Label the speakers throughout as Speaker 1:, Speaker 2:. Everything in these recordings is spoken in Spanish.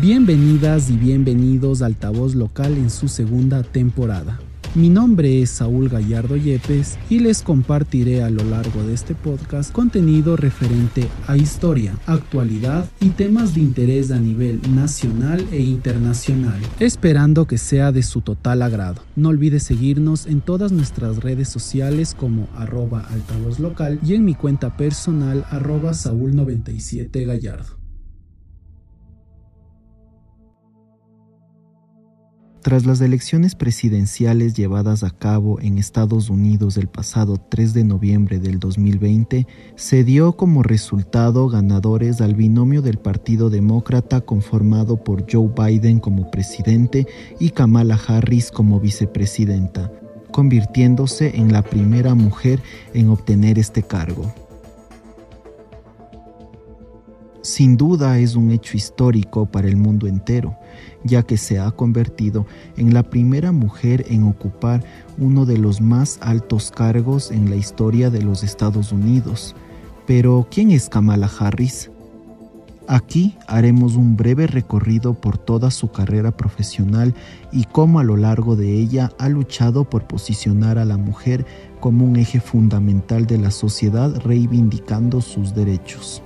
Speaker 1: Bienvenidas y bienvenidos a Altavoz Local en su segunda temporada. Mi nombre es Saúl Gallardo Yepes y les compartiré a lo largo de este podcast contenido referente a historia, actualidad y temas de interés a nivel nacional e internacional, esperando que sea de su total agrado. No olvides seguirnos en todas nuestras redes sociales como arroba altavoz local y en mi cuenta personal arroba Saúl97
Speaker 2: Tras las elecciones presidenciales llevadas a cabo en Estados Unidos el pasado 3 de noviembre del 2020, se dio como resultado ganadores al binomio del Partido Demócrata conformado por Joe Biden como presidente y Kamala Harris como vicepresidenta, convirtiéndose en la primera mujer en obtener este cargo. Sin duda es un hecho histórico para el mundo entero, ya que se ha convertido en la primera mujer en ocupar uno de los más altos cargos en la historia de los Estados Unidos. Pero, ¿quién es Kamala Harris? Aquí haremos un breve recorrido por toda su carrera profesional y cómo a lo largo de ella ha luchado por posicionar a la mujer como un eje fundamental de la sociedad reivindicando sus derechos.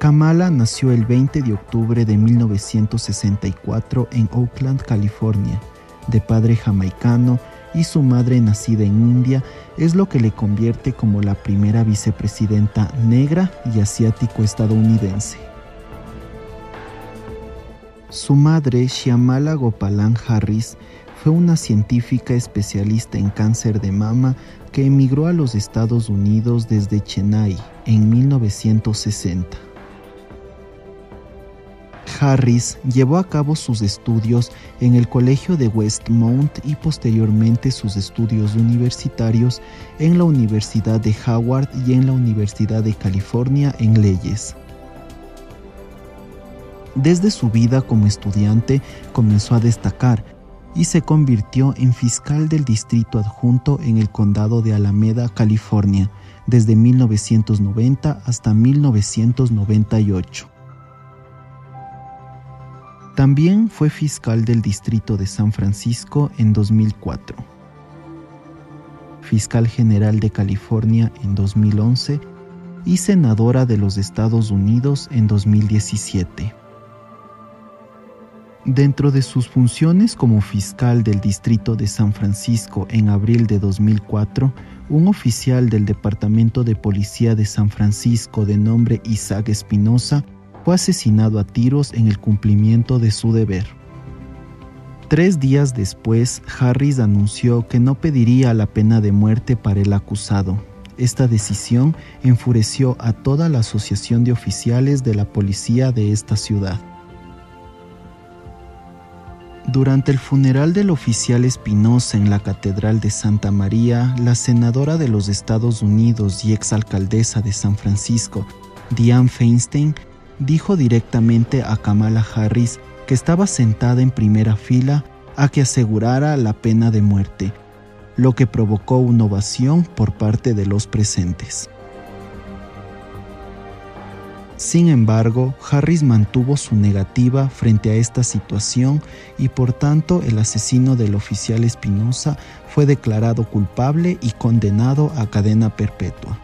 Speaker 2: Kamala nació el 20 de octubre de 1964 en Oakland, California, de padre jamaicano y su madre nacida en India es lo que le convierte como la primera vicepresidenta negra y asiático-estadounidense. Su madre, Shyamala Gopalan Harris, fue una científica especialista en cáncer de mama que emigró a los Estados Unidos desde Chennai en 1960. Harris llevó a cabo sus estudios en el Colegio de Westmount y posteriormente sus estudios universitarios en la Universidad de Howard y en la Universidad de California en leyes. Desde su vida como estudiante comenzó a destacar y se convirtió en fiscal del distrito adjunto en el condado de Alameda, California, desde 1990 hasta 1998. También fue fiscal del Distrito de San Francisco en 2004, fiscal general de California en 2011 y senadora de los Estados Unidos en 2017. Dentro de sus funciones como fiscal del Distrito de San Francisco en abril de 2004, un oficial del Departamento de Policía de San Francisco de nombre Isaac Espinosa fue asesinado a tiros en el cumplimiento de su deber. Tres días después, Harris anunció que no pediría la pena de muerte para el acusado. Esta decisión enfureció a toda la asociación de oficiales de la policía de esta ciudad. Durante el funeral del oficial Espinosa en la Catedral de Santa María, la senadora de los Estados Unidos y exalcaldesa de San Francisco, Diane Feinstein, dijo directamente a Kamala Harris que estaba sentada en primera fila a que asegurara la pena de muerte, lo que provocó una ovación por parte de los presentes. Sin embargo, Harris mantuvo su negativa frente a esta situación y por tanto el asesino del oficial Espinosa fue declarado culpable y condenado a cadena perpetua.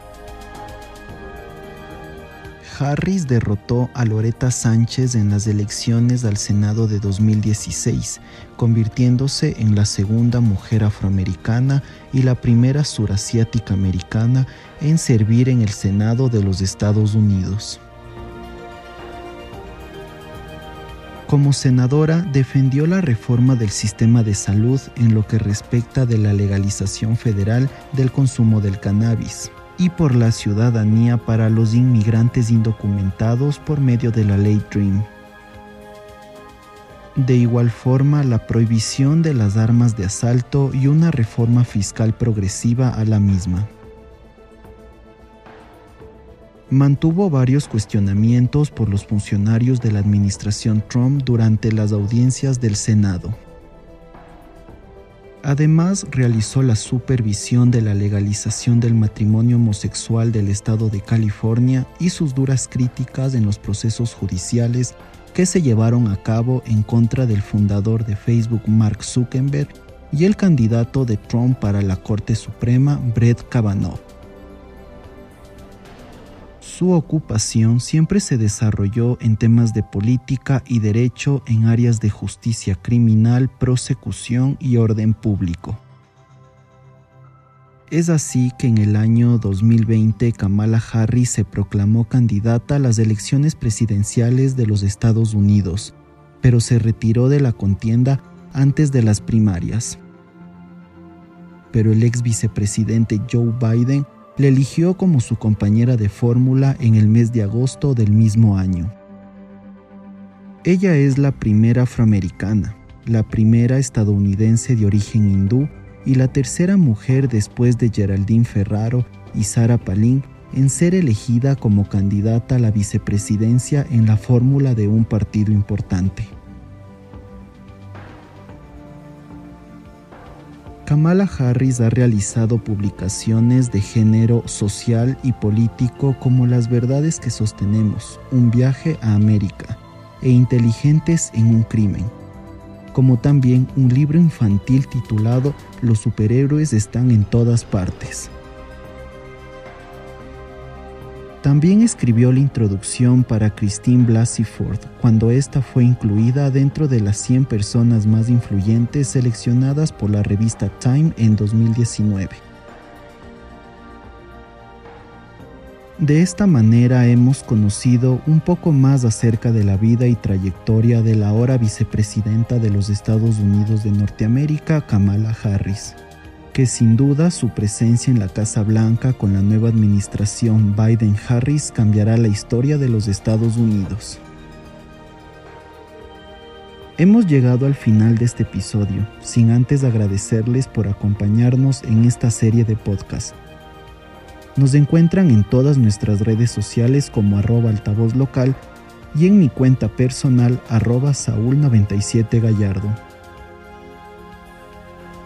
Speaker 2: Harris derrotó a Loretta Sánchez en las elecciones al Senado de 2016, convirtiéndose en la segunda mujer afroamericana y la primera surasiática americana en servir en el Senado de los Estados Unidos. Como senadora defendió la reforma del sistema de salud en lo que respecta de la legalización federal del consumo del cannabis y por la ciudadanía para los inmigrantes indocumentados por medio de la ley DREAM. De igual forma, la prohibición de las armas de asalto y una reforma fiscal progresiva a la misma. Mantuvo varios cuestionamientos por los funcionarios de la administración Trump durante las audiencias del Senado Además, realizó la supervisión de la legalización del matrimonio homosexual del estado de California y sus duras críticas en los procesos judiciales que se llevaron a cabo en contra del fundador de Facebook Mark Zuckerberg y el candidato de Trump para la Corte Suprema Brett Kavanaugh. Su ocupación siempre se desarrolló en temas de política y derecho en áreas de justicia criminal, prosecución y orden público. Es así que en el año 2020 Kamala Harris se proclamó candidata a las elecciones presidenciales de los Estados Unidos, pero se retiró de la contienda antes de las primarias. Pero el ex vicepresidente Joe Biden le eligió como su compañera de fórmula en el mes de agosto del mismo año. Ella es la primera afroamericana, la primera estadounidense de origen hindú y la tercera mujer después de Geraldine Ferraro y Sarah Palin en ser elegida como candidata a la vicepresidencia en la fórmula de un partido importante. Kamala Harris ha realizado publicaciones de género social y político como Las verdades que sostenemos, un viaje a América e Inteligentes en un crimen, como también un libro infantil titulado Los superhéroes están en todas partes. También escribió la introducción para Christine Blasey Ford cuando ésta fue incluida dentro de las 100 personas más influyentes seleccionadas por la revista Time en 2019. De esta manera hemos conocido un poco más acerca de la vida y trayectoria de la ahora vicepresidenta de los Estados Unidos de Norteamérica, Kamala Harris que sin duda su presencia en la Casa Blanca con la nueva administración Biden-Harris cambiará la historia de los Estados Unidos. Hemos llegado al final de este episodio, sin antes agradecerles por acompañarnos en esta serie de podcast. Nos encuentran en todas nuestras redes sociales como arroba altavoz local y en mi cuenta personal arroba saúl97gallardo.